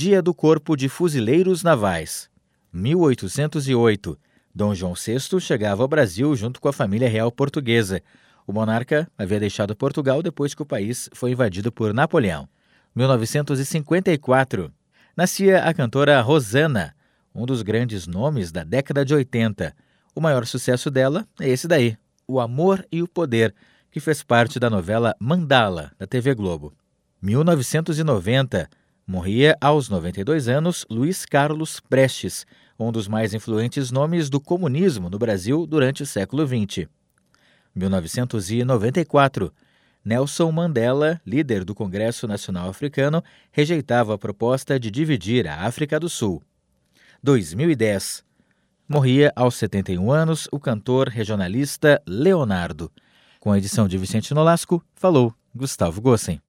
Dia do Corpo de Fuzileiros Navais. 1808. Dom João VI chegava ao Brasil junto com a família real portuguesa. O monarca havia deixado Portugal depois que o país foi invadido por Napoleão. 1954. Nascia a cantora Rosana, um dos grandes nomes da década de 80. O maior sucesso dela é esse daí, O Amor e o Poder, que fez parte da novela Mandala, da TV Globo. 1990. Morria aos 92 anos Luiz Carlos Prestes, um dos mais influentes nomes do comunismo no Brasil durante o século XX. 1994. Nelson Mandela, líder do Congresso Nacional Africano, rejeitava a proposta de dividir a África do Sul. 2010. Morria aos 71 anos o cantor regionalista Leonardo. Com a edição de Vicente Nolasco, falou Gustavo Gossen.